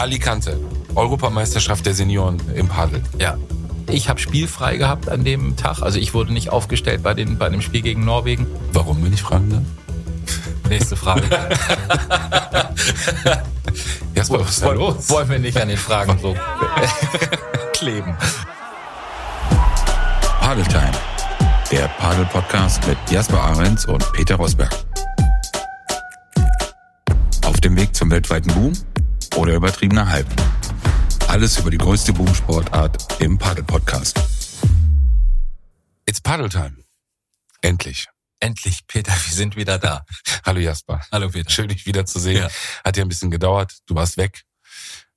Alicante, Europameisterschaft der Senioren im Padel. Ja. Ich habe spielfrei gehabt an dem Tag. Also ich wurde nicht aufgestellt bei, den, bei dem Spiel gegen Norwegen. Warum, wenn ich fragen darf? Nächste Frage. Jasper, was ist da los? Wollen wir nicht an den Fragen so kleben. Padel Time, der Padel Podcast mit Jasper Ahrens und Peter Rosberg. Auf dem Weg zum weltweiten Boom oder übertriebener Hype. Alles über die größte Boomsportart im Padel Podcast. It's Padel Time. Endlich. Endlich, Peter, wir sind wieder da. Hallo Jasper. Hallo Peter. Schön, dich wiederzusehen. Ja. Hat ja ein bisschen gedauert. Du warst weg.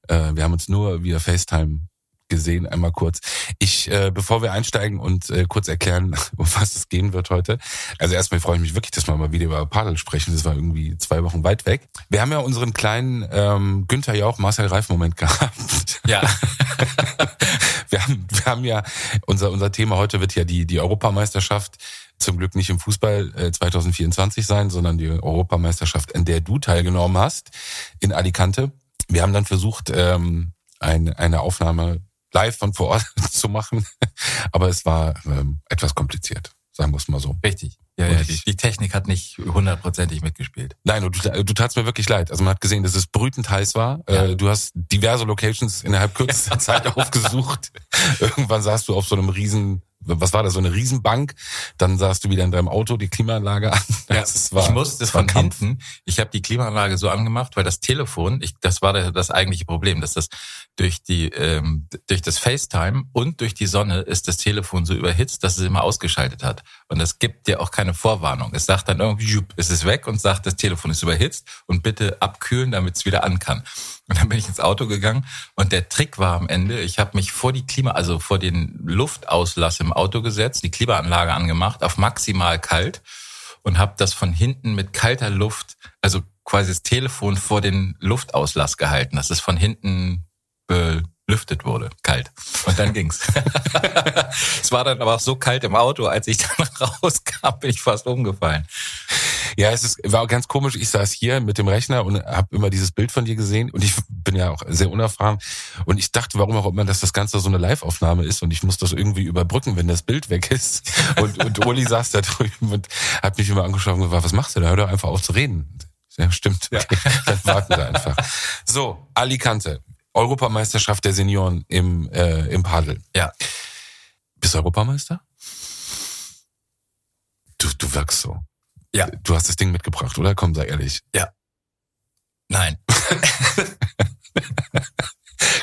Äh, wir haben uns nur via FaceTime gesehen, einmal kurz. Ich, äh, bevor wir einsteigen und äh, kurz erklären, um was es gehen wird heute. Also erstmal freue ich mich wirklich, dass wir mal wieder über Padel sprechen. Das war irgendwie zwei Wochen weit weg. Wir haben ja unseren kleinen ähm, Günther Jauch, Marcel Reif Moment gehabt. Ja. wir haben, wir haben ja unser unser Thema heute wird ja die die Europameisterschaft zum Glück nicht im Fußball äh, 2024 sein, sondern die Europameisterschaft, in der du teilgenommen hast in Alicante. Wir haben dann versucht, ähm, ein, eine Aufnahme live von vor Ort zu machen, aber es war ähm, etwas kompliziert, sagen wir es mal so. Richtig. Ja, ja, die, die Technik hat nicht hundertprozentig mitgespielt. Nein, und du, du tatst mir wirklich leid. Also man hat gesehen, dass es brütend heiß war. Ja. Äh, Du hast diverse Locations innerhalb kürzester Zeit aufgesucht. Irgendwann saßt du auf so einem riesen, was war das, so eine Riesenbank. Dann saßt du wieder in deinem Auto die Klimaanlage an. Ja, Das war, ich musste es von Kampf. hinten. Ich habe die Klimaanlage so angemacht, weil das Telefon, ich, das war das eigentliche Problem, dass das durch die ähm, durch das FaceTime und durch die Sonne ist das Telefon so überhitzt, dass es immer ausgeschaltet hat. Und das gibt dir auch keine Vorwarnung. Es sagt dann irgendwie, jupp, es ist weg und sagt, das Telefon ist überhitzt und bitte abkühlen, damit es wieder an kann. Und dann bin ich ins Auto gegangen und der Trick war am Ende, ich habe mich vor die Klima, also vor den Luftauslass im Auto gesetzt, die Klimaanlage angemacht, auf maximal kalt und habe das von hinten mit kalter Luft, also quasi das Telefon vor den Luftauslass gehalten, dass es von hinten belüftet wurde, kalt. Und dann ging's. es war dann aber auch so kalt im Auto, als ich dann rauskam, bin ich fast umgefallen. Ja, es ist, war ganz komisch. Ich saß hier mit dem Rechner und habe immer dieses Bild von dir gesehen und ich bin ja auch sehr unerfahren und ich dachte, warum auch immer, dass das Ganze so eine Live-Aufnahme ist und ich muss das irgendwie überbrücken, wenn das Bild weg ist. Und, und Uli saß da drüben und hat mich immer angeschaut und gesagt, was machst du da? Hör doch einfach auf zu reden. Ja, stimmt. Ja. Okay, dann warten wir einfach. So, Alicante. Europameisterschaft der Senioren im, äh, im Padel. Ja. Bist du Europameister? Du, du wirkst so. Ja. Du hast das Ding mitgebracht, oder? Komm, sei ehrlich. Nein.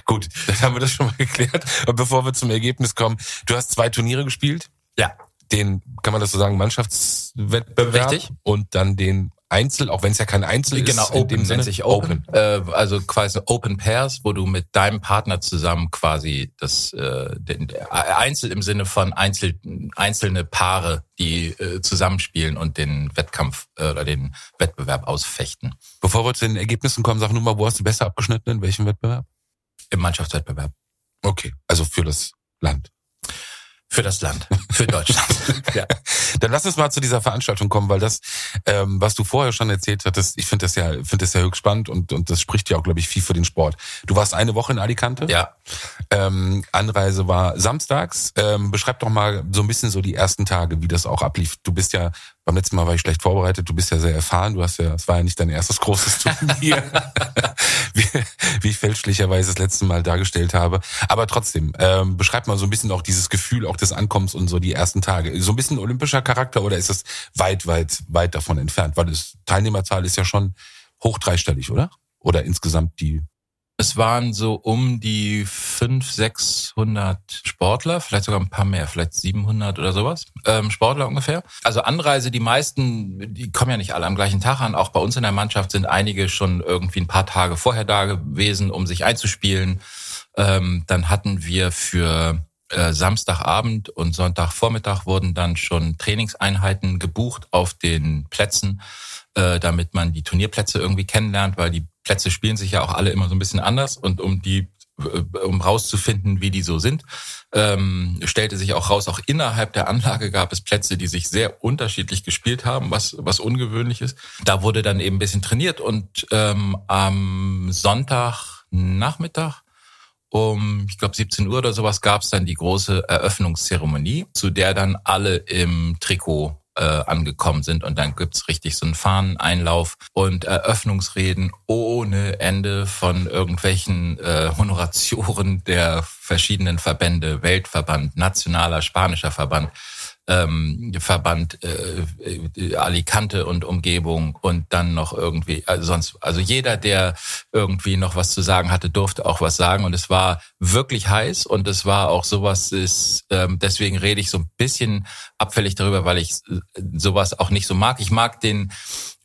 Gut, dann haben wir das schon mal geklärt. Und bevor wir zum Ergebnis kommen, du hast zwei Turniere gespielt. Ja. Den, kann man das so sagen, Mannschaftswettbewerb. Richtig. Und dann den Einzel, auch wenn es ja kein Einzel Genau, ist. in dem Open Sinne. nennt sich Open. Äh, also quasi Open Pairs, wo du mit deinem Partner zusammen quasi das äh, den, Einzel im Sinne von Einzel, einzelne Paare, die äh, zusammenspielen und den Wettkampf äh, oder den Wettbewerb ausfechten Bevor wir zu den Ergebnissen kommen, sag nur mal, wo hast du besser abgeschnitten, in welchem Wettbewerb? im Mannschaftswettbewerb. Okay, also für das Land. Für das Land, für Deutschland. ja. Dann lass uns mal zu dieser Veranstaltung kommen, weil das, ähm, was du vorher schon erzählt hattest, ich finde das ja, finde das ja höchst spannend und, und das spricht ja auch, glaube ich, viel für den Sport. Du warst eine Woche in Alicante. ja, Ähm, Anreise war samstags. Ähm, beschreib doch mal so ein bisschen so die ersten Tage, wie das auch ablief. Du bist ja, beim letzten Mal war ich schlecht vorbereitet, du bist ja sehr erfahren, du hast ja, es war ja nicht dein erstes großes Turnier, wie, wie ich fälschlicherweise das letzte Mal dargestellt habe. Aber trotzdem, ähm, beschreib mal so ein bisschen auch dieses Gefühl auch des Ankommens und so die ersten Tage. So ein bisschen olympischer Charakter oder ist das weit, weit, weit davon entfernt? Weil das Teilnehmerzahl ist ja schon hoch dreistellig, oder? Oder insgesamt die es waren so um die 500, 600 Sportler, vielleicht sogar ein paar mehr, vielleicht 700 oder sowas, ähm, Sportler ungefähr. Also Anreise, die meisten, die kommen ja nicht alle am gleichen Tag an. Auch bei uns in der Mannschaft sind einige schon irgendwie ein paar Tage vorher da gewesen, um sich einzuspielen. Ähm, dann hatten wir für äh, Samstagabend und Sonntagvormittag wurden dann schon Trainingseinheiten gebucht auf den Plätzen, äh, damit man die Turnierplätze irgendwie kennenlernt, weil die Plätze spielen sich ja auch alle immer so ein bisschen anders und um die äh, um rauszufinden, wie die so sind, ähm, stellte sich auch raus, auch innerhalb der Anlage gab es Plätze, die sich sehr unterschiedlich gespielt haben, was, was ungewöhnlich ist. Da wurde dann eben ein bisschen trainiert und ähm, am Sonntag Nachmittag um, ich glaube, 17 Uhr oder sowas gab es dann die große Eröffnungszeremonie, zu der dann alle im Trikot äh, angekommen sind. Und dann gibt's richtig so einen Fahneneinlauf und Eröffnungsreden ohne Ende von irgendwelchen äh, Honoratioren der verschiedenen Verbände, Weltverband, nationaler, spanischer Verband ähm, Verband äh, äh, Alicante und Umgebung und dann noch irgendwie, also sonst, also jeder, der irgendwie noch was zu sagen hatte, durfte auch was sagen und es war wirklich heiß und es war auch sowas ist, ähm, deswegen rede ich so ein bisschen abfällig darüber, weil ich äh, sowas auch nicht so mag. Ich mag den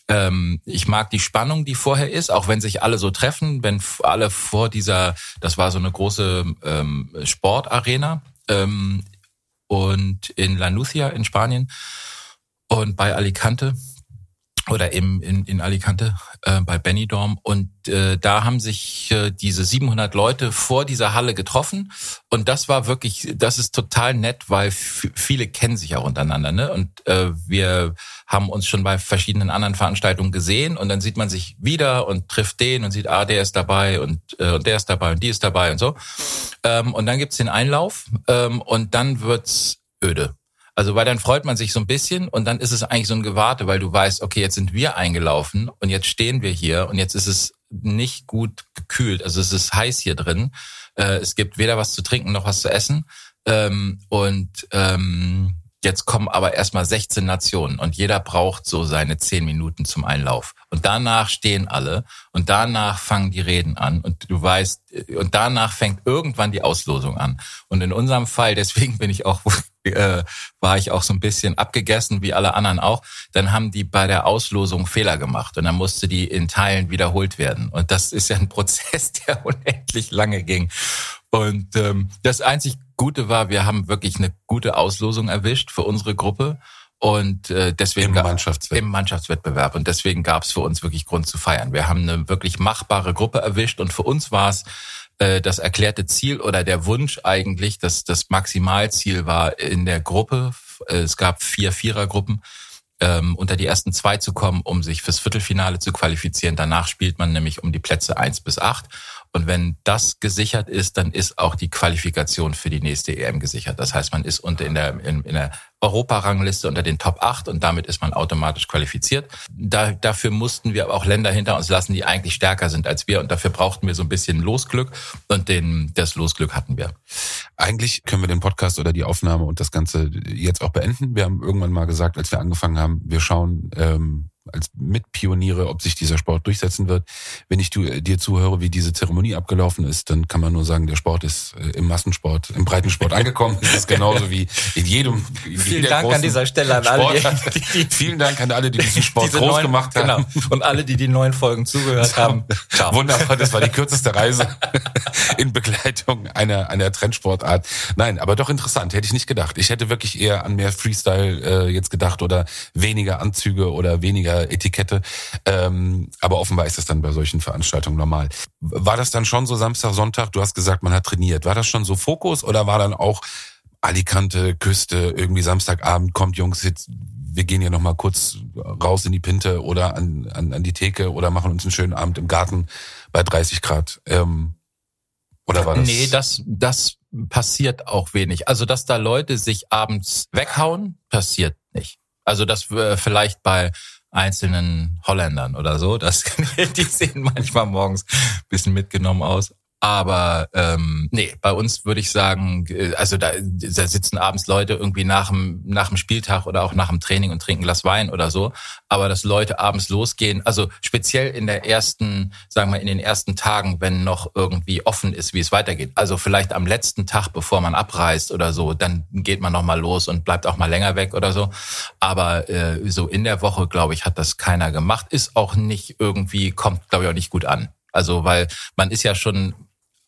ähm, ich mag die Spannung, die vorher ist, auch wenn sich alle so treffen, wenn alle vor dieser, das war so eine große ähm, Sportarena, ähm, und in La Nucia in Spanien und bei Alicante oder im, in, in Alicante äh, bei Benidorm. Und äh, da haben sich äh, diese 700 Leute vor dieser Halle getroffen. Und das war wirklich, das ist total nett, weil viele kennen sich auch untereinander ne? und äh, wir haben uns schon bei verschiedenen anderen Veranstaltungen gesehen. Und dann sieht man sich wieder und trifft den und sieht, ah, der ist dabei und, äh, und der ist dabei und die ist dabei und so. Ähm, und dann gibt's den Einlauf ähm, und dann wird's öde also weil dann freut man sich so ein bisschen und dann ist es eigentlich so ein Gewarte, weil du weißt, okay, jetzt sind wir eingelaufen und jetzt stehen wir hier und jetzt ist es nicht gut gekühlt. Also es ist heiß hier drin. Äh, es gibt weder was zu trinken noch was zu essen. Ähm, und ähm, jetzt kommen aber erstmal 16 Nationen und jeder braucht so seine 10 Minuten zum Einlauf. Und danach stehen alle und danach fangen die Reden an und du weißt, und danach fängt irgendwann die Auslosung an. Und in unserem Fall, deswegen bin ich auch äh, war ich auch so ein bisschen abgegessen, wie alle anderen auch. Dann haben die bei der Auslosung Fehler gemacht und dann musste die in Teilen wiederholt werden. Und das ist ja ein Prozess, der unendlich lange ging. Und ähm, das einzig Gute war, wir haben wirklich eine gute Auslosung erwischt für unsere Gruppe. Und äh, deswegen Im Mannschaftswettbewerb. im Mannschaftswettbewerb. Und deswegen gab es für uns wirklich Grund zu feiern. Wir haben eine wirklich machbare Gruppe erwischt und für uns war es äh, das erklärte Ziel oder der Wunsch eigentlich, dass das Maximalziel war in der Gruppe. Äh, es gab vier Vierergruppen ähm, unter die ersten zwei zu kommen, um sich fürs Viertelfinale zu qualifizieren. Danach spielt man nämlich um die Plätze eins bis acht. Und wenn das gesichert ist, dann ist auch die Qualifikation für die nächste EM gesichert. Das heißt, man ist unter in der, in, in der Europarangliste unter den Top 8 und damit ist man automatisch qualifiziert. Da, dafür mussten wir aber auch Länder hinter uns lassen, die eigentlich stärker sind als wir und dafür brauchten wir so ein bisschen Losglück und den, das Losglück hatten wir. Eigentlich können wir den Podcast oder die Aufnahme und das Ganze jetzt auch beenden. Wir haben irgendwann mal gesagt, als wir angefangen haben, wir schauen ähm, als Mitpioniere, ob sich dieser Sport durchsetzen wird. Wenn ich du, äh, dir zuhöre, wie diese Zeremonie abgelaufen ist, dann kann man nur sagen, der Sport ist äh, im Massensport, im Breitensport angekommen. Es ist genauso wie in jedem. In Vielen Dank an dieser Stelle an alle. Die, die, Vielen Dank an alle, die diesen Sport groß neuen, gemacht haben. Genau. Und alle, die die neuen Folgen zugehört haben. Ciao. Wunderbar, das war die kürzeste Reise in Begleitung einer, einer Trendsportart. Nein, aber doch interessant, hätte ich nicht gedacht. Ich hätte wirklich eher an mehr Freestyle äh, jetzt gedacht oder weniger Anzüge oder weniger äh, Etikette. Ähm, aber offenbar ist das dann bei solchen Veranstaltungen normal. War das dann schon so Samstag, Sonntag? Du hast gesagt, man hat trainiert. War das schon so Fokus oder war dann auch Alicante, Küste, irgendwie Samstagabend, kommt Jungs, jetzt, wir gehen ja nochmal kurz raus in die Pinte oder an, an, an die Theke oder machen uns einen schönen Abend im Garten bei 30 Grad. Ähm, oder war das? Nee, das, das passiert auch wenig. Also, dass da Leute sich abends weghauen, passiert nicht. Also, dass wir vielleicht bei einzelnen Holländern oder so. Das, die sehen manchmal morgens bisschen mitgenommen aus. Aber ähm, nee, bei uns würde ich sagen, äh, also da, da sitzen abends Leute irgendwie nach dem, nach dem Spieltag oder auch nach dem Training und trinken Glas Wein oder so. Aber dass Leute abends losgehen, also speziell in der ersten, sagen wir in den ersten Tagen, wenn noch irgendwie offen ist, wie es weitergeht. Also vielleicht am letzten Tag, bevor man abreist oder so, dann geht man noch mal los und bleibt auch mal länger weg oder so. Aber äh, so in der Woche, glaube ich, hat das keiner gemacht. Ist auch nicht irgendwie, kommt, glaube ich, auch nicht gut an. Also weil man ist ja schon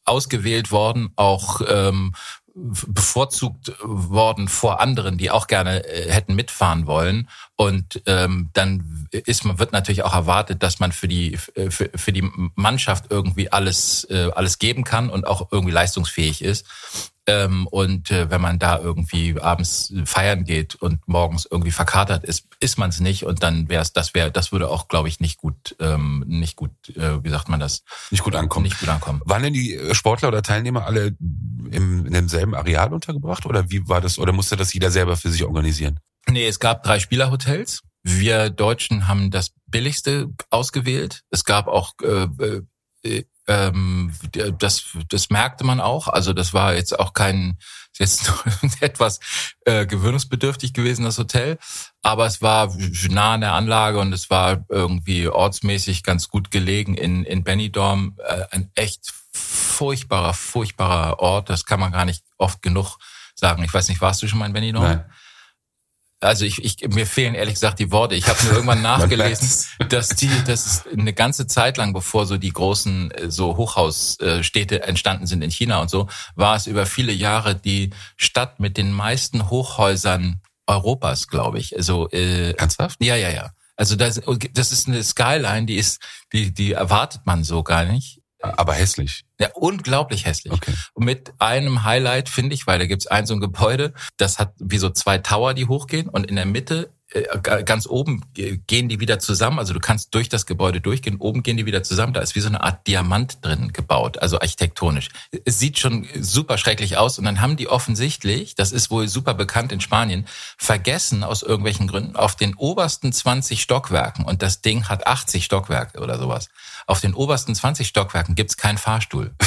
ausgewählt worden, auch ähm, bevorzugt worden vor anderen, die auch gerne äh, hätten mitfahren wollen. Und ähm, dann ist man wird natürlich auch erwartet, dass man für die für, für die Mannschaft irgendwie alles äh, alles geben kann und auch irgendwie leistungsfähig ist. Ähm, und äh, wenn man da irgendwie abends feiern geht und morgens irgendwie verkatert ist, ist man es nicht. Und dann wäre es, das wäre, das würde auch, glaube ich, nicht gut, ähm, nicht gut, äh, wie sagt man das? Nicht gut ankommen. Nicht gut ankommen. Waren denn die Sportler oder Teilnehmer alle im, in demselben Areal untergebracht oder wie war das? Oder musste das jeder selber für sich organisieren? Nee, es gab drei Spielerhotels. Wir Deutschen haben das billigste ausgewählt. Es gab auch äh, äh, ähm, das, das merkte man auch. Also das war jetzt auch kein jetzt etwas äh, gewöhnungsbedürftig gewesen, das Hotel. Aber es war nah an der Anlage und es war irgendwie ortsmäßig ganz gut gelegen in, in Benidorm. Äh, ein echt furchtbarer, furchtbarer Ort. Das kann man gar nicht oft genug sagen. Ich weiß nicht, warst du schon mal in Benidorm? Nein. Also ich, ich mir fehlen ehrlich gesagt die Worte. Ich habe nur irgendwann nachgelesen, dass die, dass es eine ganze Zeit lang, bevor so die großen äh, so Hochhausstädte entstanden sind in China und so, war es über viele Jahre die Stadt mit den meisten Hochhäusern Europas, glaube ich. Also äh, ernsthaft? Ja, ja, ja. Also das, das ist eine Skyline, die ist, die, die erwartet man so gar nicht. Aber hässlich. Ja, unglaublich hässlich. Okay. Und mit einem Highlight finde ich, weil da gibt's ein so ein Gebäude, das hat wie so zwei Tower, die hochgehen und in der Mitte äh, ganz oben gehen die wieder zusammen. Also du kannst durch das Gebäude durchgehen. Oben gehen die wieder zusammen. Da ist wie so eine Art Diamant drin gebaut, also architektonisch. Es sieht schon super schrecklich aus. Und dann haben die offensichtlich, das ist wohl super bekannt in Spanien, vergessen aus irgendwelchen Gründen auf den obersten 20 Stockwerken. Und das Ding hat 80 Stockwerke oder sowas. Auf den obersten 20 Stockwerken gibt's keinen Fahrstuhl.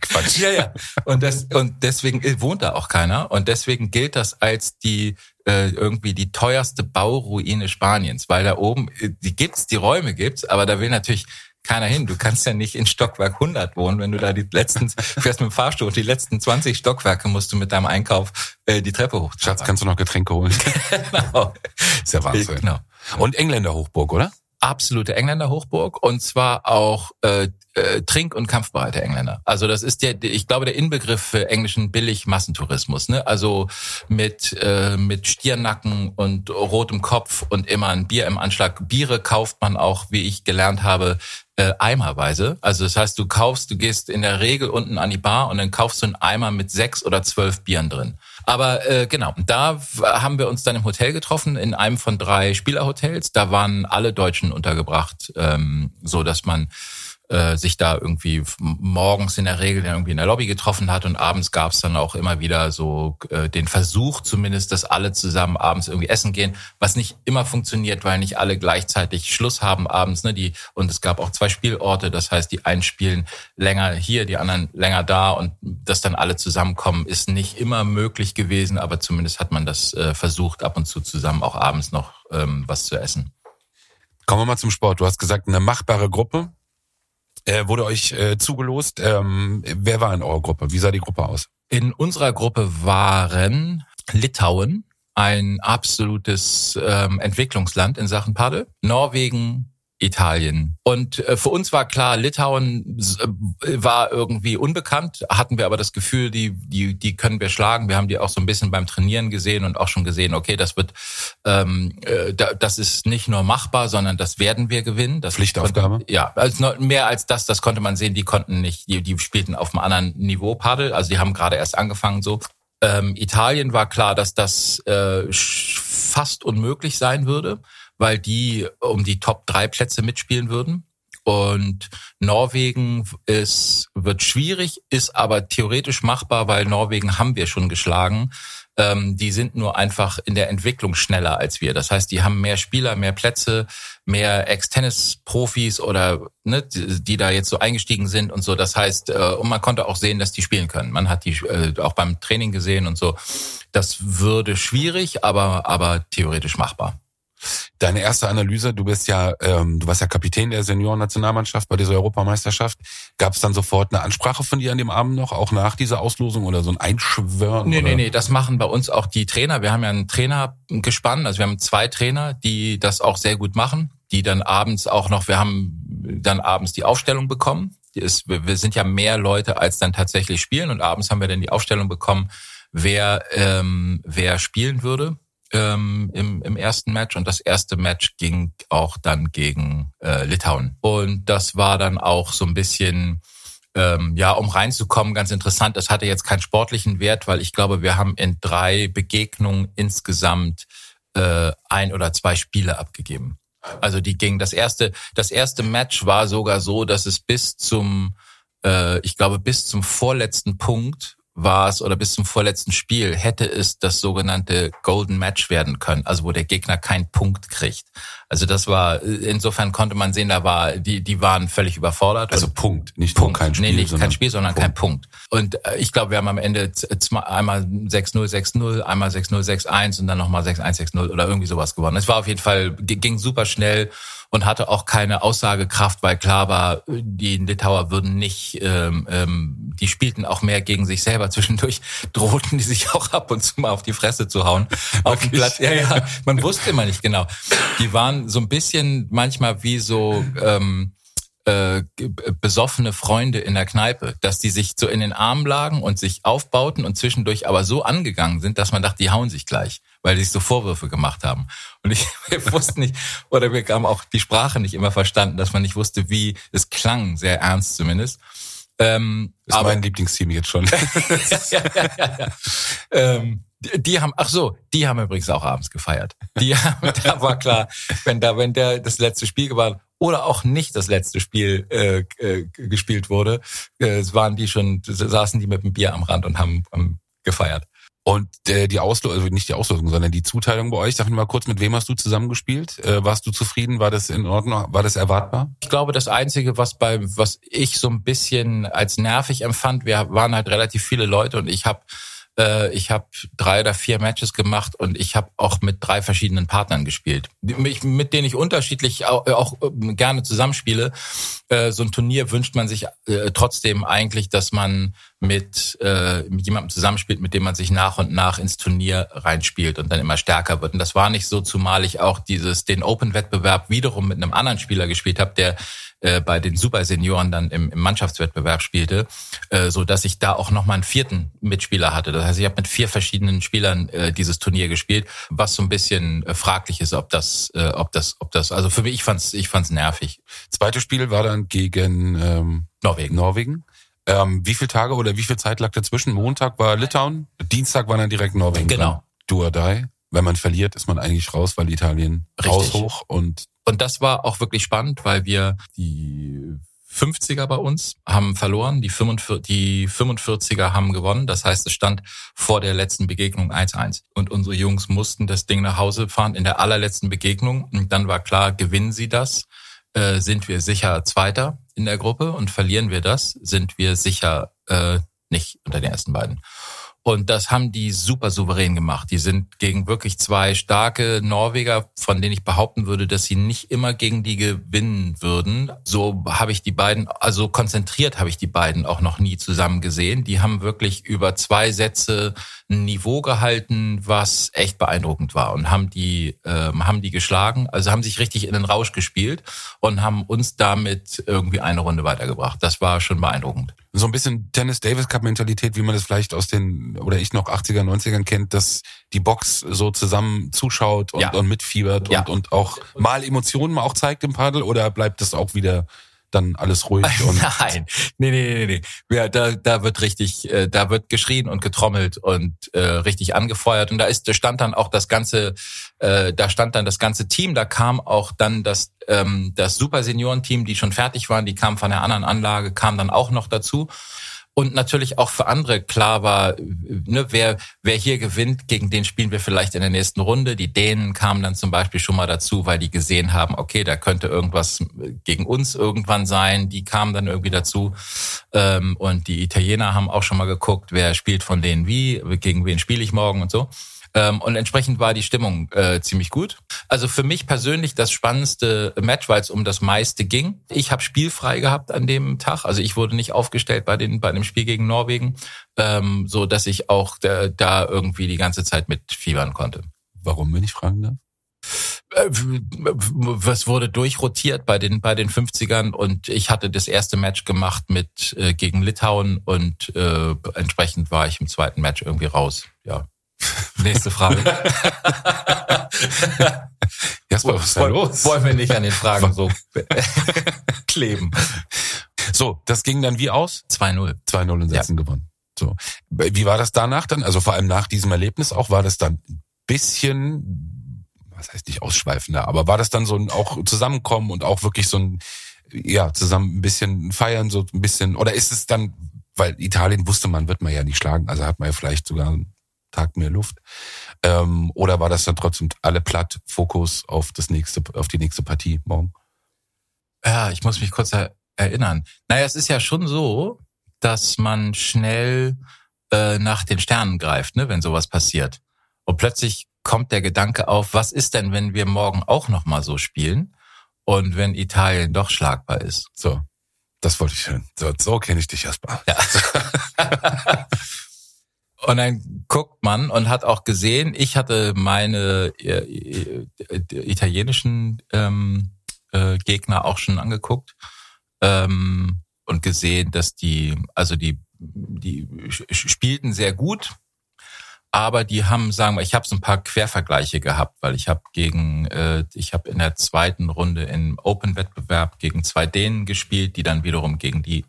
Quatsch. Ja, ja. Und, das, und deswegen wohnt da auch keiner. Und deswegen gilt das als die äh, irgendwie die teuerste Bauruine Spaniens, weil da oben, äh, die gibt's, die Räume gibt's, aber da will natürlich keiner hin. Du kannst ja nicht in Stockwerk 100 wohnen, wenn du da die letzten, fährst mit dem Fahrstuhl, die letzten 20 Stockwerke musst du mit deinem Einkauf äh, die Treppe hoch. Schatz, kannst du noch Getränke holen? genau. Ist ja Wahnsinn. Genau. Und Engländer Hochburg, oder? Absolute Engländer Hochburg und zwar auch äh, äh, Trink- und kampfbereite Engländer. Also das ist der, ich glaube, der Inbegriff für englischen Billig-Massentourismus. Ne? Also mit äh, mit Stiernacken und rotem Kopf und immer ein Bier im Anschlag. Biere kauft man auch, wie ich gelernt habe, äh, eimerweise. Also das heißt, du kaufst, du gehst in der Regel unten an die Bar und dann kaufst du einen Eimer mit sechs oder zwölf Bieren drin. Aber äh, genau, da haben wir uns dann im Hotel getroffen, in einem von drei Spielerhotels. Da waren alle Deutschen untergebracht, ähm, so dass man äh, sich da irgendwie morgens in der Regel irgendwie in der Lobby getroffen hat und abends gab es dann auch immer wieder so äh, den Versuch zumindest, dass alle zusammen abends irgendwie essen gehen, was nicht immer funktioniert, weil nicht alle gleichzeitig Schluss haben abends. Ne? Die und es gab auch zwei Spielorte, das heißt, die einen spielen länger hier, die anderen länger da und dass dann alle zusammenkommen, ist nicht immer möglich gewesen, aber zumindest hat man das äh, versucht, ab und zu zusammen auch abends noch ähm, was zu essen. Kommen wir mal zum Sport. Du hast gesagt, eine machbare Gruppe äh, wurde euch äh, zugelost. Ähm, wer war in eurer Gruppe? Wie sah die Gruppe aus? In unserer Gruppe waren Litauen, ein absolutes ähm, Entwicklungsland in Sachen Paddel, Norwegen, Italien. Und äh, für uns war klar, Litauen äh, war irgendwie unbekannt, hatten wir aber das Gefühl, die, die, die können wir schlagen. Wir haben die auch so ein bisschen beim Trainieren gesehen und auch schon gesehen, okay, das wird, ähm, äh, das ist nicht nur machbar, sondern das werden wir gewinnen. Das Pflichtaufgabe? Konnte, ja, also mehr als das, das konnte man sehen, die konnten nicht, die, die spielten auf einem anderen Niveau Paddel, also die haben gerade erst angefangen so. Ähm, Italien war klar, dass das äh, fast unmöglich sein würde weil die um die Top drei Plätze mitspielen würden. Und Norwegen ist, wird schwierig, ist aber theoretisch machbar, weil Norwegen haben wir schon geschlagen. Ähm, die sind nur einfach in der Entwicklung schneller als wir. Das heißt, die haben mehr Spieler, mehr Plätze, mehr Ex-Tennis-Profis oder ne, die, die, da jetzt so eingestiegen sind und so. Das heißt, äh, und man konnte auch sehen, dass die spielen können. Man hat die äh, auch beim Training gesehen und so. Das würde schwierig, aber aber theoretisch machbar. Deine erste Analyse, du bist ja, ähm, du warst ja Kapitän der Seniorennationalmannschaft bei dieser Europameisterschaft. Gab es dann sofort eine Ansprache von dir an dem Abend noch, auch nach dieser Auslosung oder so ein Einschwören? Nee, oder? nee, nee, das machen bei uns auch die Trainer. Wir haben ja einen Trainer gespannt, also wir haben zwei Trainer, die das auch sehr gut machen, die dann abends auch noch, wir haben dann abends die Aufstellung bekommen. Ist, wir sind ja mehr Leute, als dann tatsächlich spielen und abends haben wir dann die Aufstellung bekommen, wer, ähm, wer spielen würde ähm, im, im ersten Match und das erste Match ging auch dann gegen äh, Litauen. Und das war dann auch so ein bisschen ähm, ja, um reinzukommen, ganz interessant. Das hatte jetzt keinen sportlichen Wert, weil ich glaube, wir haben in drei Begegnungen insgesamt äh, ein oder zwei Spiele abgegeben. Also die ging. Das erste, das erste Match war sogar so, dass es bis zum, äh, ich glaube, bis zum vorletzten Punkt war es oder bis zum vorletzten Spiel hätte es das sogenannte Golden Match werden können, also wo der Gegner keinen Punkt kriegt. Also das war insofern konnte man sehen, da war die die waren völlig überfordert. Also Punkt, nicht Punkt, kein Spiel, nee, nicht sondern kein Spiel, sondern Punkt. kein Punkt. Und äh, ich glaube, wir haben am Ende einmal 6-0, 6-0, einmal 6-0, 6-1 und dann nochmal 6-1, 6-0 oder irgendwie sowas gewonnen. Es war auf jeden Fall ging super schnell und hatte auch keine Aussagekraft, weil klar war, die Litauer würden nicht, ähm, ähm, die spielten auch mehr gegen sich selber. Zwischendurch drohten die sich auch ab und zu mal auf die Fresse zu hauen. auf dem? Platz. Ja, ja, man wusste immer nicht genau. Die waren so ein bisschen manchmal wie so ähm, äh, besoffene Freunde in der Kneipe, dass die sich so in den Armen lagen und sich aufbauten und zwischendurch aber so angegangen sind, dass man dachte, die hauen sich gleich, weil die sich so Vorwürfe gemacht haben. Und ich wir wussten nicht, oder wir haben auch die Sprache nicht immer verstanden, dass man nicht wusste, wie es klang, sehr ernst zumindest. Ähm, Ist mein Lieblingsteam jetzt schon. ja, ja, ja. Ähm, die, die haben, ach so, die haben übrigens auch abends gefeiert. Die haben, da war klar, wenn da, wenn der das letzte Spiel gewann oder auch nicht das letzte Spiel äh, äh, gespielt wurde, äh, waren die schon, saßen die mit dem Bier am Rand und haben, haben gefeiert. Und äh, die Auslosung, also nicht die Auslosung, sondern die Zuteilung bei euch, sag mir mal kurz, mit wem hast du zusammengespielt? Äh, warst du zufrieden? War das in Ordnung? War das erwartbar? Ich glaube, das Einzige, was bei, was ich so ein bisschen als nervig empfand, wir waren halt relativ viele Leute und ich habe äh, ich habe drei oder vier Matches gemacht und ich habe auch mit drei verschiedenen Partnern gespielt, mit denen ich unterschiedlich auch, auch ähm, gerne zusammenspiele. Äh, so ein Turnier wünscht man sich äh, trotzdem eigentlich, dass man mit, äh, mit jemandem zusammenspielt, mit dem man sich nach und nach ins Turnier reinspielt und dann immer stärker wird. Und das war nicht so, zumal ich auch dieses den Open-Wettbewerb wiederum mit einem anderen Spieler gespielt habe, der äh, bei den Super-Senioren dann im, im Mannschaftswettbewerb spielte, äh, so dass ich da auch noch mal einen vierten Mitspieler hatte. Das heißt, ich habe mit vier verschiedenen Spielern äh, dieses Turnier gespielt, was so ein bisschen äh, fraglich ist, ob das, äh, ob das, ob das. Also für mich, ich fand's, ich fand's nervig. Zweites Spiel war dann gegen ähm, Norwegen. Norwegen. Ähm, wie viele Tage oder wie viel Zeit lag dazwischen? Montag war Litauen, Dienstag war dann direkt Norwegen. Genau. dran. Do or die. Wenn man verliert, ist man eigentlich raus, weil Italien Richtig. raus hoch und Und das war auch wirklich spannend, weil wir die 50er bei uns haben verloren, die 45, die 45er haben gewonnen. Das heißt, es stand vor der letzten Begegnung 1-1. Und unsere Jungs mussten das Ding nach Hause fahren in der allerletzten Begegnung. Und dann war klar, gewinnen sie das, äh, sind wir sicher Zweiter in der Gruppe. Und verlieren wir das, sind wir sicher äh, nicht unter den ersten beiden. Und das haben die super souverän gemacht. Die sind gegen wirklich zwei starke Norweger, von denen ich behaupten würde, dass sie nicht immer gegen die gewinnen würden. So habe ich die beiden, also konzentriert habe ich die beiden auch noch nie zusammen gesehen. Die haben wirklich über zwei Sätze ein Niveau gehalten, was echt beeindruckend war und haben die, ähm, haben die geschlagen, also haben sich richtig in den Rausch gespielt und haben uns damit irgendwie eine Runde weitergebracht. Das war schon beeindruckend. So ein bisschen Tennis Davis Cup Mentalität, wie man das vielleicht aus den oder ich noch 80er 90ern kennt, dass die Box so zusammen zuschaut und, Ja. und mitfiebert Ja. und, und auch mal Emotionen mal auch zeigt im Paddel oder bleibt das auch wieder dann alles ruhig und Nein, nee, nee, nee, nee. Ja, da, da wird richtig, äh, da wird geschrien und getrommelt und äh, richtig angefeuert. Und da ist, da stand dann auch das ganze, äh, da stand dann das ganze Team. Da kam auch dann das, ähm, das Super Senioren-Team, die schon fertig waren, die kamen von der anderen Anlage, kam dann auch noch dazu. Und natürlich auch für andere klar war, ne, wer, wer hier gewinnt, gegen den spielen wir vielleicht in der nächsten Runde. Die Dänen kamen dann zum Beispiel schon mal dazu, weil die gesehen haben, okay, da könnte irgendwas gegen uns irgendwann sein. Die kamen dann irgendwie dazu. Ähm, und die Italiener haben auch schon mal geguckt, wer spielt von denen wie, gegen wen spiele ich morgen und so. Ähm, und entsprechend war die Stimmung äh, ziemlich gut. Also für mich persönlich das spannendste Match, weil es um das meiste ging. Ich habe spielfrei gehabt an dem Tag. Also ich wurde nicht aufgestellt bei, den, bei dem Spiel gegen Norwegen, ähm, so dass ich auch da, da irgendwie die ganze Zeit mitfiebern konnte. warum, wenn ich fragen darf? Äh, Was wurde durchrotiert bei den bei den 50ern und ich hatte das erste Match gemacht mit äh, gegen Litauen und äh, entsprechend war ich im zweiten Match irgendwie raus. Ja. Nächste Frage. Jasper, was ist da los? Wollen wir nicht an den Fragen so kleben. So, das ging dann wie aus? 2-0. 2-0 in Sätzen ja. gewonnen. So. Wie war das danach dann? Also vor allem nach diesem Erlebnis auch, war das dann ein bisschen, was heißt nicht ausschweifender, aber war das dann so ein auch Zusammenkommen und auch wirklich so ein, ja, zusammen ein bisschen feiern, so ein bisschen, oder ist es dann, weil Italien wusste man, wird man ja nicht schlagen, also hat man ja vielleicht sogar Tag mehr Luft. Ähm, oder war das dann trotzdem alle platt, Fokus auf das nächste, auf die nächste Partie morgen? Ja, ich muss mich kurz erinnern. Naja, es ist ja schon so, dass man schnell äh, nach den Sternen greift, ne, wenn sowas passiert. Und plötzlich kommt der Gedanke auf, was ist denn, wenn wir morgen auch noch mal so spielen und wenn Italien doch schlagbar ist? So, das wollte ich hören. So, so kenne ich dich erstmal. Ja. und dann guckt man und hat auch gesehen, ich hatte meine äh, äh, italienischen ähm, äh, Gegner auch schon angeguckt. Ähm, und gesehen, dass die, also die, die spielten sehr gut, aber die haben, sagen wir, ich habe so ein paar Quervergleiche gehabt, weil ich habe gegen, äh, ich habe in der zweiten Runde im Open-Wettbewerb gegen zwei Dänen gespielt, die dann wiederum gegen die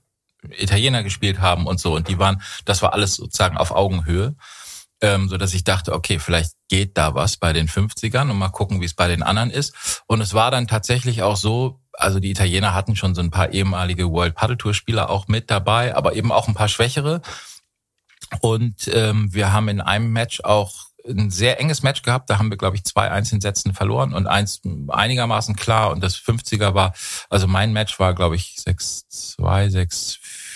Italiener gespielt haben und so. Und die waren, das war alles sozusagen auf Augenhöhe, ähm, so dass ich dachte, okay, vielleicht geht da was bei den 50ern und mal gucken, wie es bei den anderen ist. Und es war dann tatsächlich auch so, also die Italiener hatten schon so ein paar ehemalige World Paddle Tour Spieler auch mit dabei, aber eben auch ein paar schwächere. Und ähm, wir haben in einem Match auch ein sehr enges Match gehabt. Da haben wir, glaube ich, zwei Einzelsätzen verloren und eins einigermaßen klar. Und das 50er war, also mein Match war, glaube ich, 6-2,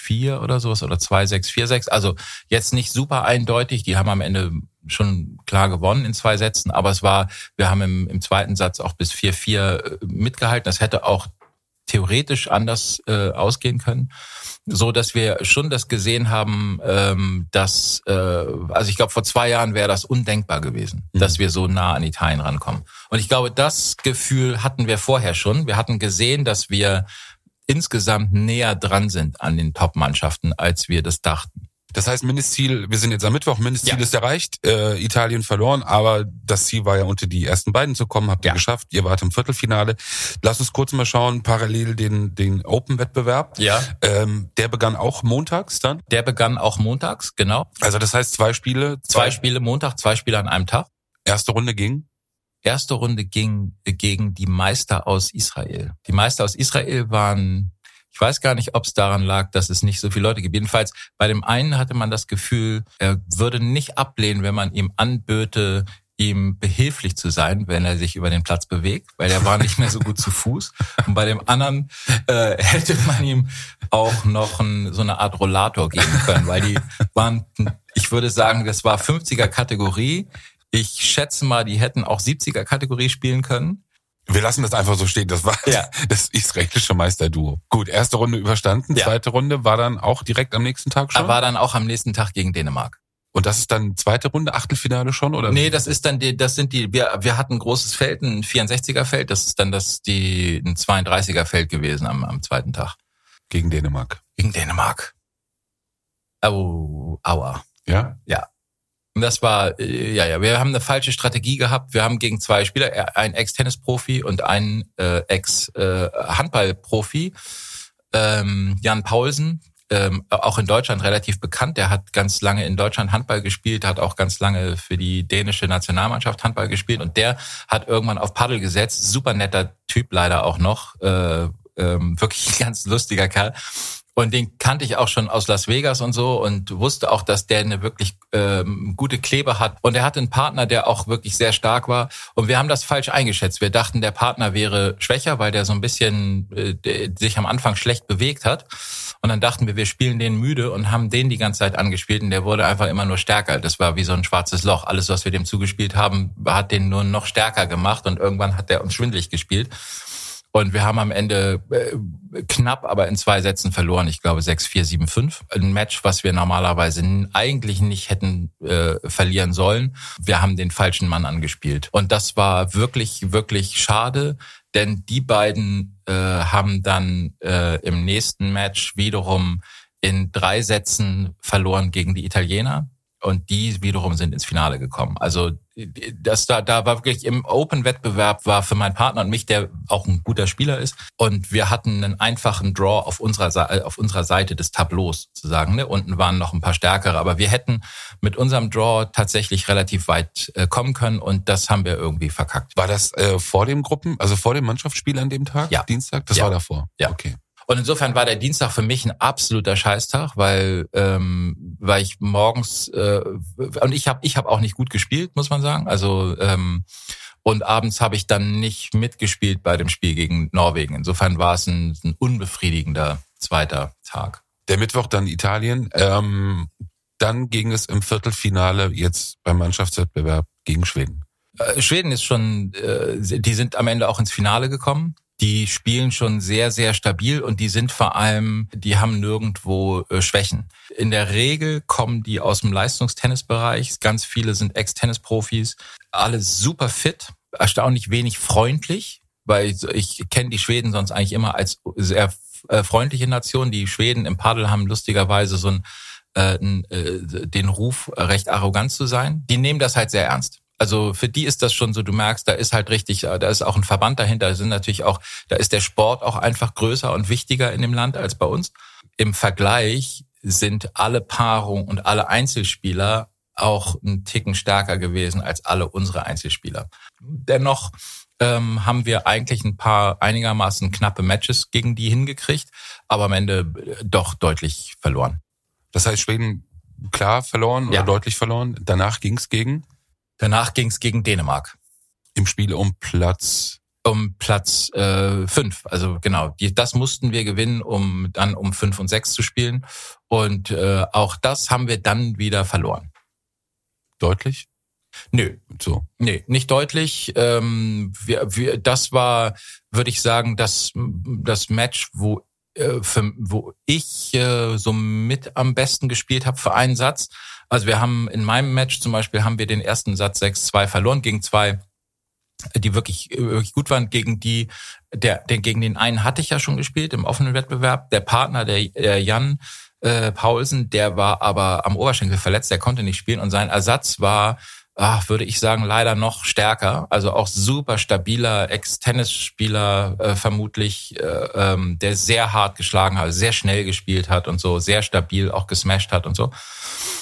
6-4 oder sowas oder 2-6, 4-6. Also jetzt nicht super eindeutig. Die haben am Ende schon klar gewonnen in zwei Sätzen, aber es war, wir haben im, im zweiten Satz auch bis 4-4 äh, mitgehalten. Das hätte auch theoretisch anders äh, ausgehen können, so dass wir schon das gesehen haben, ähm, dass äh, also ich glaube vor zwei Jahren wäre das undenkbar gewesen, mhm. dass wir so nah an Italien rankommen. Und ich glaube, das Gefühl hatten wir vorher schon. Wir hatten gesehen, dass wir insgesamt näher dran sind an den Top-Mannschaften, als wir das dachten. Das heißt, Mindestziel, wir sind jetzt am Mittwoch, Mindestziel ja. ist erreicht, äh, Italien verloren, aber das Ziel war ja unter die ersten beiden zu kommen, habt ihr ja. geschafft, ihr wart im Viertelfinale. Lass uns kurz mal schauen, parallel den, den Open-Wettbewerb. Ja. Ähm, der begann auch montags dann? Der begann auch montags, genau. Also das heißt zwei Spiele? Zwei, zwei Spiele Montag, zwei Spiele an einem Tag. Erste Runde ging? Erste Runde ging gegen die Meister aus Israel. Die Meister aus Israel waren ich weiß gar nicht, ob es daran lag, dass es nicht so viele Leute gibt. Jedenfalls bei dem einen hatte man das Gefühl, er würde nicht ablehnen, wenn man ihm anböte, ihm behilflich zu sein, wenn er sich über den Platz bewegt, weil er war nicht mehr so gut zu Fuß. Und bei dem anderen äh, hätte man ihm auch noch ein, so eine Art Rollator geben können, weil die waren, ich würde sagen, das war 50er Kategorie. Ich schätze mal, die hätten auch 70er Kategorie spielen können. Wir lassen das einfach so stehen. Das war ja. das israelische Meisterduo. Gut, erste Runde überstanden. Ja. Zweite Runde war dann auch direkt am nächsten Tag schon. War dann auch am nächsten Tag gegen Dänemark. Und das ist dann zweite Runde, Achtelfinale schon, oder? Nee, das ist dann die, das sind die, wir, wir hatten ein großes Feld, ein 64er Feld, das ist dann das, die, ein 32er Feld gewesen am, am zweiten Tag. Gegen Dänemark. Gegen Dänemark. Au, aua. Ja? Ja. Und das war, äh, ja, ja, wir haben eine falsche Strategie gehabt. Wir haben gegen zwei Spieler, äh, einen Ex-Tennis-Profi und einen äh, Ex-Handball-Profi, ähm, Jan Paulsen, ähm, auch in Deutschland relativ bekannt. Der hat ganz lange in Deutschland Handball gespielt, hat auch ganz lange für die dänische Nationalmannschaft Handball gespielt und der hat irgendwann auf Paddel gesetzt. Super netter Typ leider auch noch. Äh, ähm, wirklich ein ganz lustiger Kerl. Und den kannte ich auch schon aus Las Vegas und so und wusste auch, dass der eine wirklich ähm, gute Klebe hat. Und er hatte einen Partner, der auch wirklich sehr stark war. Und wir haben das falsch eingeschätzt. Wir dachten, der Partner wäre schwächer, weil der so ein bisschen äh, sich am Anfang schlecht bewegt hat. Und dann dachten wir, wir spielen den müde und haben den die ganze Zeit angespielt und der wurde einfach immer nur stärker. Das war wie so ein schwarzes Loch. Alles, was wir dem zugespielt haben, hat den nur noch stärker gemacht und irgendwann hat der uns schwindlig gespielt. Und wir haben am Ende äh, knapp, aber in zwei Sätzen verloren. Ich glaube 6-4, 7-5. Ein Match, was wir normalerweise eigentlich nicht hätten äh, verlieren sollen. Wir haben den falschen Mann angespielt. Und das war wirklich, wirklich schade, denn die beiden äh, haben dann äh, im nächsten Match wiederum in drei Sätzen verloren gegen die Italiener. Und die wiederum sind ins Finale gekommen. Also das da, da war wirklich im Open-Wettbewerb war für meinen Partner und mich, der auch ein guter Spieler ist. Und wir hatten einen einfachen Draw auf unserer, auf unserer Seite des Tableaus sozusagen. Ne? Unten waren noch ein paar stärkere, aber wir hätten mit unserem Draw tatsächlich relativ weit äh, kommen können und das haben wir irgendwie verkackt. War das äh, vor dem Gruppen, also vor dem Mannschaftsspiel an dem Tag? Ja. Dienstag? Das Ja. war davor. Ja. Okay. Und insofern war der Dienstag für mich ein absoluter Scheißtag, weil ähm, weil ich morgens äh, und ich habe ich habe auch nicht gut gespielt, muss man sagen. Also ähm, und abends habe ich dann nicht mitgespielt bei dem Spiel gegen Norwegen. Insofern war es ein, ein unbefriedigender zweiter Tag. Der Mittwoch dann Italien. Ähm, dann ging es im Viertelfinale jetzt beim Mannschaftswettbewerb gegen Schweden. Äh, Schweden ist schon, äh, die sind am Ende auch ins Finale gekommen. Die spielen schon sehr, sehr stabil und die sind vor allem, die haben nirgendwo äh, Schwächen. In der Regel kommen die aus dem Leistungstennisbereich. Ganz viele sind Ex-Tennisprofis. Alle super fit, erstaunlich wenig freundlich, weil ich, ich kenne die Schweden sonst eigentlich immer als sehr äh, freundliche Nation. Die Schweden im Paddel haben lustigerweise so ein, äh, äh, den Ruf, recht arrogant zu sein. Die nehmen das halt sehr ernst. Also für die ist das schon so, du merkst, da ist halt richtig, äh, da ist auch ein Verband dahinter, da sind natürlich auch, da ist der Sport auch einfach größer und wichtiger in dem Land als bei uns. Im Vergleich sind alle Paarungen und alle Einzelspieler auch einen Ticken stärker gewesen als alle unsere Einzelspieler. Dennoch ähm, haben wir eigentlich ein paar einigermaßen knappe Matches gegen die hingekriegt, aber am Ende äh, doch deutlich verloren. Das heißt, Schweden klar verloren Ja. oder deutlich verloren. Danach ging es gegen Danach ging es gegen Dänemark. im Spiel um Platz. um Platz äh, fünf. Also genau, die, das mussten wir gewinnen, um dann um fünf und sechs zu spielen. Und äh, auch das haben wir dann wieder verloren. Deutlich? Nö, So. nee, nicht deutlich. Ähm, wir, wir, das war, würde ich sagen, das, das Match, wo, äh, für, wo ich äh, so mit am besten gespielt habe für einen Satz. Also wir haben in meinem Match zum Beispiel haben wir den ersten Satz 6-2 verloren gegen zwei die wirklich, wirklich gut waren, gegen die, der, den, gegen den einen hatte ich ja schon gespielt im offenen Wettbewerb. Der Partner, der, der Jan äh, Paulsen, der war aber am Oberschenkel verletzt, der konnte nicht spielen und sein Ersatz war, ach, würde ich sagen, leider noch stärker. Also auch super stabiler Ex-Tennisspieler äh, vermutlich, äh, ähm, der sehr hart geschlagen hat, sehr schnell gespielt hat und so, sehr stabil auch gesmashed hat und so.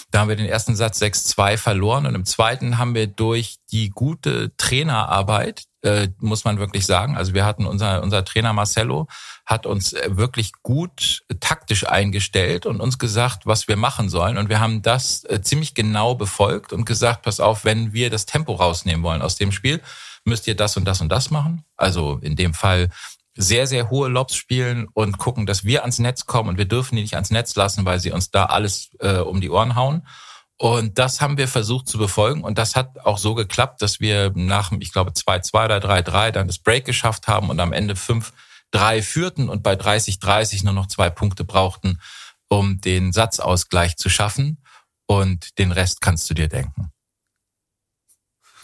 Da haben wir den ersten Satz 6-2 verloren und im zweiten haben wir durch die gute Trainerarbeit, äh, muss man wirklich sagen, also wir hatten unser, unser Trainer Marcello hat uns äh, wirklich gut äh, taktisch eingestellt und uns gesagt, was wir machen sollen und wir haben das äh, ziemlich genau befolgt und gesagt, pass auf, wenn wir das Tempo rausnehmen wollen aus dem Spiel, müsst ihr das und das und das machen. Also in dem Fall sehr, sehr hohe Lobs spielen und gucken, dass wir ans Netz kommen und wir dürfen die nicht ans Netz lassen, weil sie uns da alles äh, um die Ohren hauen. Und das haben wir versucht zu befolgen und das hat auch so geklappt, dass wir nach, ich glaube, 2-2 oder 3-3 dann das Break geschafft haben und am Ende 5-3 führten und bei 30-30 nur noch zwei Punkte brauchten, um den Satzausgleich zu schaffen. Und den Rest kannst du dir denken.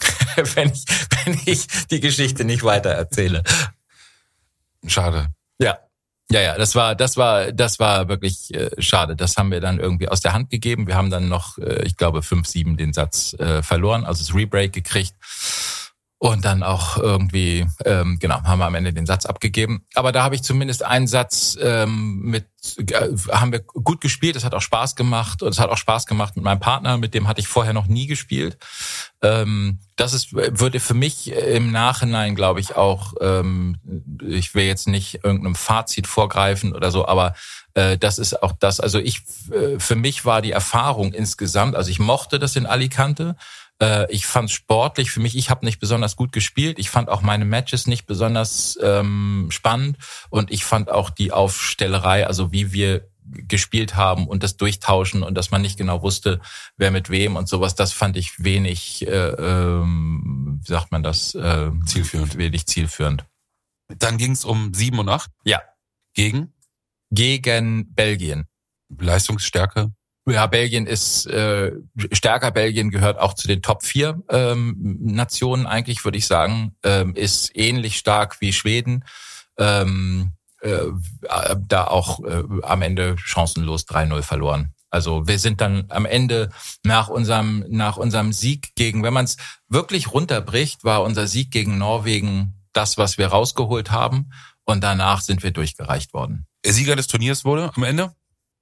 wenn, ich, wenn ich die Geschichte nicht weiter erzähle. Schade. Ja. Ja, ja, das war, das war, das war wirklich äh, schade. Das haben wir dann irgendwie aus der Hand gegeben. Wir haben dann noch, äh, ich glaube, 5-7 den Satz äh, verloren, also das Rebreak gekriegt. Und dann auch irgendwie, ähm, genau, haben wir am Ende den Satz abgegeben. Aber da habe ich zumindest einen Satz ähm, mit, äh, haben wir gut gespielt. Es hat auch Spaß gemacht und es hat auch Spaß gemacht mit meinem Partner, mit dem hatte ich vorher noch nie gespielt. Ähm, das ist, würde für mich im Nachhinein, glaube ich, auch, ähm, ich will jetzt nicht irgendeinem Fazit vorgreifen oder so, aber äh, das ist auch das. Also ich, äh, für mich war die Erfahrung insgesamt, also ich mochte das in Alicante. Äh, ich fand sportlich für mich, ich habe nicht besonders gut gespielt. Ich fand auch meine Matches nicht besonders ähm, spannend und ich fand auch die Aufstellerei, also wie wir gespielt haben und das Durchtauschen und dass man nicht genau wusste, wer mit wem und sowas, das fand ich wenig, äh, ähm, wie sagt man das, äh, Zielführend. wenig zielführend. Dann ging es um sieben und acht Ja, gegen gegen Belgien. Leistungsstärke. Ja, Belgien ist äh, stärker. Belgien gehört auch zu den Top 4 ähm, Nationen eigentlich, würde ich sagen. Ähm, ist ähnlich stark wie Schweden. Ähm, äh, da auch äh, am Ende chancenlos 3-0 verloren. Also wir sind dann am Ende nach unserem, nach unserem Sieg gegen, wenn man es wirklich runterbricht, war unser Sieg gegen Norwegen das, was wir rausgeholt haben. Und danach sind wir durchgereicht worden. Sieger des Turniers wurde am Ende?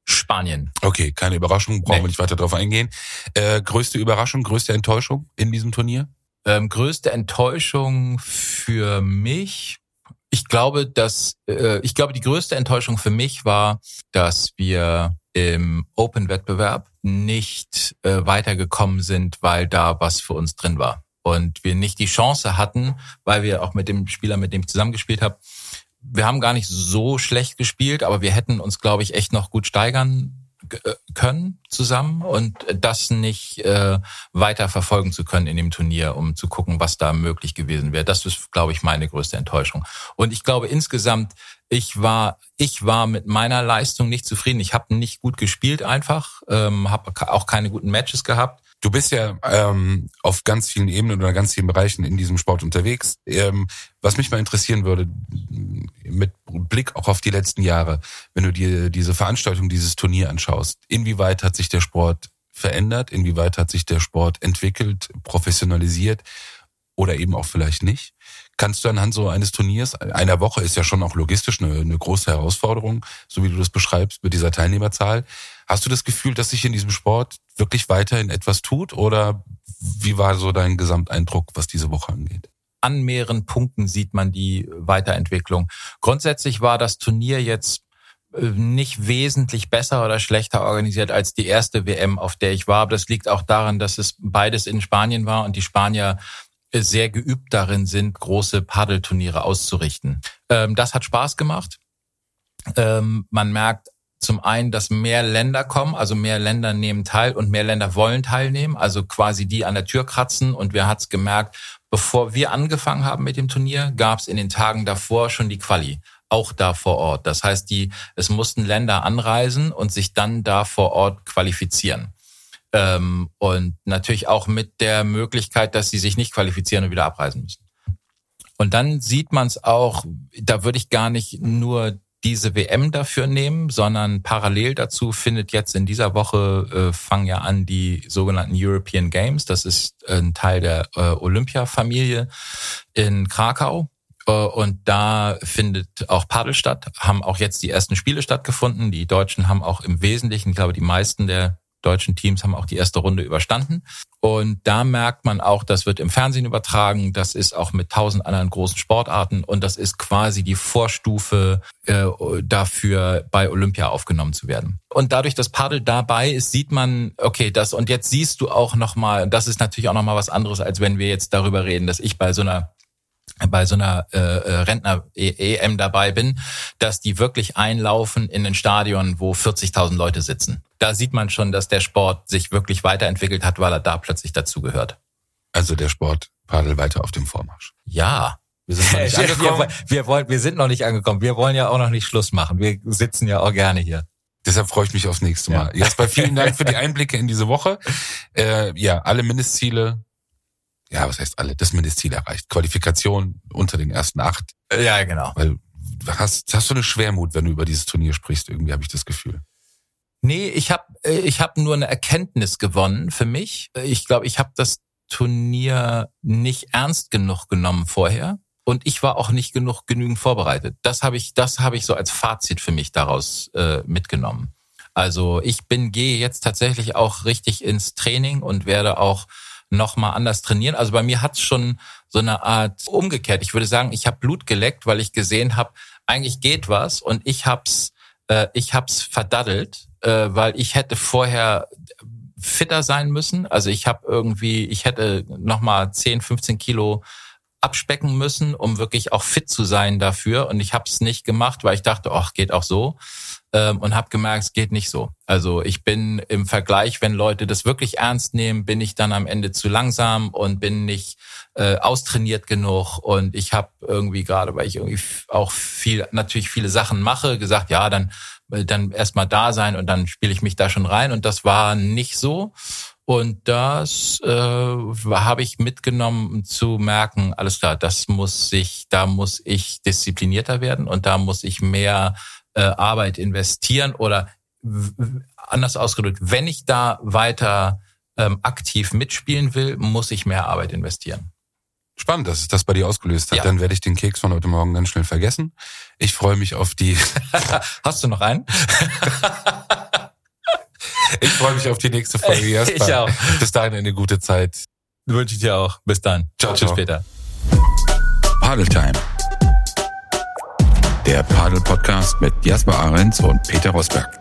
Spanien. Okay, keine Überraschung, brauchen nee. wir nicht weiter drauf eingehen. Äh, größte Überraschung, größte Enttäuschung in diesem Turnier? Ähm, größte Enttäuschung für mich. Ich glaube, dass äh, ich glaube, die größte Enttäuschung für mich war, dass wir im Open-Wettbewerb nicht äh, weitergekommen sind, weil da was für uns drin war. Und wir nicht die Chance hatten, weil wir auch mit dem Spieler, mit dem ich zusammengespielt habe, wir haben gar nicht so schlecht gespielt, aber wir hätten uns, glaube ich, echt noch gut steigern äh, können zusammen und das nicht äh, weiter verfolgen zu können in dem Turnier, um zu gucken, was da möglich gewesen wäre. Das ist, glaube ich, meine größte Enttäuschung. Und ich glaube insgesamt, ich war, ich war mit meiner Leistung nicht zufrieden. Ich habe nicht gut gespielt einfach, ähm, habe auch keine guten Matches gehabt. Du bist ja ähm, auf ganz vielen Ebenen oder ganz vielen Bereichen in diesem Sport unterwegs. Ähm, was mich mal interessieren würde, mit Blick auch auf die letzten Jahre, wenn du dir diese Veranstaltung, dieses Turnier anschaust, inwieweit hat sich der Sport verändert, inwieweit hat sich der Sport entwickelt, professionalisiert oder eben auch vielleicht nicht? Kannst du anhand so eines Turniers, einer Woche ist ja schon auch logistisch eine, eine große Herausforderung, so wie du das beschreibst mit dieser Teilnehmerzahl. Hast du das Gefühl, dass sich in diesem Sport wirklich weiterhin etwas tut oder wie war so dein Gesamteindruck, was diese Woche angeht? An mehreren Punkten sieht man die Weiterentwicklung. Grundsätzlich war das Turnier jetzt äh, nicht wesentlich besser oder schlechter organisiert als die erste WM, auf der ich war. Aber das liegt auch daran, dass es beides in Spanien war und die Spanier äh, sehr geübt darin sind, große Paddelturniere auszurichten. Ähm, das hat Spaß gemacht. Ähm, man merkt zum einen, dass mehr Länder kommen, also mehr Länder nehmen teil und mehr Länder wollen teilnehmen, also quasi die an der Tür kratzen. Und wir hat's gemerkt, bevor wir angefangen haben mit dem Turnier, gab's in den Tagen davor schon die Quali, auch da vor Ort. Das heißt, die es mussten Länder anreisen und sich dann da vor Ort qualifizieren. Ähm, und natürlich auch mit der Möglichkeit, dass sie sich nicht qualifizieren und wieder abreisen müssen. Und dann sieht man es auch, da würde ich gar nicht nur diese WM dafür nehmen, sondern parallel dazu findet jetzt in dieser Woche, äh, fangen ja an die sogenannten European Games. Das ist ein Teil der äh, Olympia-Familie in Krakau. Äh, und da findet auch Paddel statt, haben auch jetzt die ersten Spiele stattgefunden. Die Deutschen haben auch im Wesentlichen, ich glaube, die meisten der deutschen Teams haben auch die erste Runde überstanden. Und da merkt man auch, das wird im Fernsehen übertragen, das ist auch mit tausend anderen großen Sportarten und das ist quasi die Vorstufe äh, dafür, bei Olympia aufgenommen zu werden. Und dadurch, dass Paddel dabei ist, sieht man, okay, das und jetzt siehst du auch nochmal, das ist natürlich auch nochmal was anderes, als wenn wir jetzt darüber reden, dass ich bei so einer bei so einer äh, äh Rentner-EM dabei bin, dass die wirklich einlaufen in ein Stadion, wo 40.000 Leute sitzen. Da sieht man schon, dass der Sport sich wirklich weiterentwickelt hat, weil er da plötzlich dazugehört. Also der Sport Padel weiter auf dem Vormarsch. Ja. Wir sind noch nicht angekommen. Wir, wir, wollen, wir sind noch nicht angekommen. Wir wollen ja auch noch nicht Schluss machen. Wir sitzen ja auch gerne hier. Deshalb freue ich mich aufs nächste Mal. Ja. Jasper, vielen Dank für die Einblicke in diese Woche. Äh, ja, alle Mindestziele ja, was heißt alle, das Mindestziel erreicht. Qualifikation unter den ersten acht. Ja, genau. Weil hast, hast du eine Schwermut, wenn du über dieses Turnier sprichst, irgendwie habe ich das Gefühl. Nee, ich habe ich hab nur eine Erkenntnis gewonnen für mich. Ich glaube, ich habe das Turnier nicht ernst genug genommen vorher und ich war auch nicht genug genügend vorbereitet. Das habe ich das habe ich so als Fazit für mich daraus äh, mitgenommen. Also ich bin gehe jetzt tatsächlich auch richtig ins Training und werde auch nochmal anders trainieren. Also bei mir hat's schon so eine Art umgekehrt. Ich würde sagen, ich habe Blut geleckt, weil ich gesehen habe, eigentlich geht was und ich hab's, äh, ich hab's verdaddelt, äh, weil ich hätte vorher fitter sein müssen. Also ich habe irgendwie, ich hätte nochmal 10, 15 Kilo abspecken müssen, um wirklich auch fit zu sein dafür. Und ich habe es nicht gemacht, weil ich dachte, ach, geht auch so ähm, und habe gemerkt, es geht nicht so. Also ich bin im Vergleich, wenn Leute das wirklich ernst nehmen, bin ich dann am Ende zu langsam und bin nicht äh, austrainiert genug. Und ich habe irgendwie gerade, weil ich irgendwie auch viel, natürlich viele Sachen mache, gesagt, ja, dann äh, dann erstmal da sein und dann spiele ich mich da schon rein. Und das war nicht so. Und das äh, habe ich mitgenommen zu merken, alles klar, das muss sich, da muss ich disziplinierter werden und da muss ich mehr äh, Arbeit investieren oder anders ausgedrückt, wenn ich da weiter ähm, aktiv mitspielen will, muss ich mehr Arbeit investieren. Spannend, dass es das bei dir ausgelöst hat. Ja. Dann werde ich den Keks von heute Morgen ganz schnell vergessen. Ich freue mich auf die, Hast du noch einen? ich freue mich auf die nächste Folge. Ich Jasper. auch. Bis dahin eine gute Zeit. Wünsche ich dir auch. Bis dann. Ciao, Bis ciao. später. Padeltime. Der Padel-Podcast mit Jasper Ahrens und Peter Rosberg.